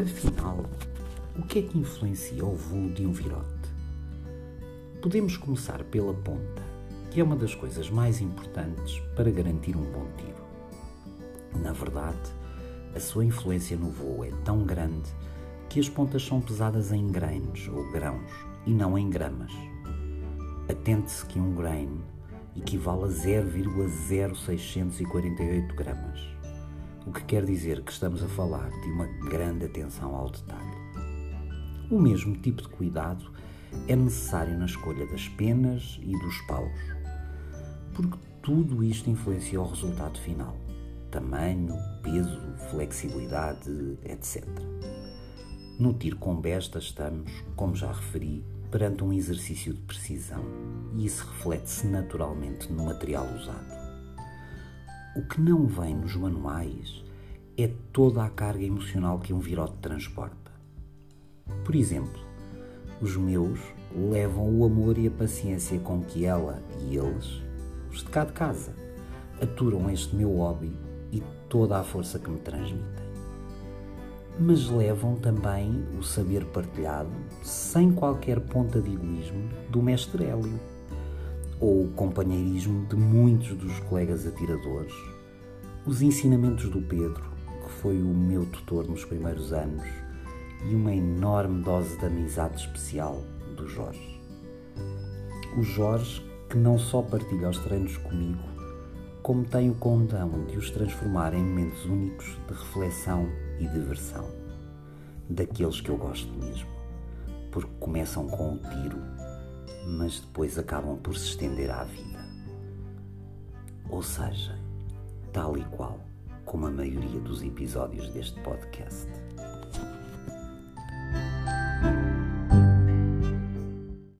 Afinal, o que é que influencia o voo de um virote? Podemos começar pela ponta, que é uma das coisas mais importantes para garantir um bom tiro. Na verdade, a sua influência no voo é tão grande que as pontas são pesadas em grains ou grãos e não em gramas. Atente-se que um grain equivale a 0,0648 gramas, o que quer dizer que estamos a falar de uma grande atenção ao detalhe. O mesmo tipo de cuidado é necessário na escolha das penas e dos paus, porque tudo isto influencia o resultado final: tamanho, peso, flexibilidade, etc. No tiro com besta estamos, como já referi, perante um exercício de precisão e isso reflete-se naturalmente no material usado. O que não vem nos manuais é toda a carga emocional que um virote transporta. Por exemplo, os meus levam o amor e a paciência com que ela e eles, os de cá de casa, aturam este meu hobby e toda a força que me transmitem mas levam também o saber partilhado, sem qualquer ponta de egoísmo, do mestre Hélio, ou o companheirismo de muitos dos colegas atiradores, os ensinamentos do Pedro, que foi o meu tutor nos primeiros anos, e uma enorme dose de amizade especial do Jorge. O Jorge que não só partilha os treinos comigo, como tem o condão de os transformar em momentos únicos de reflexão e diversão. Daqueles que eu gosto mesmo, porque começam com o tiro, mas depois acabam por se estender à vida. Ou seja, tal e qual como a maioria dos episódios deste podcast.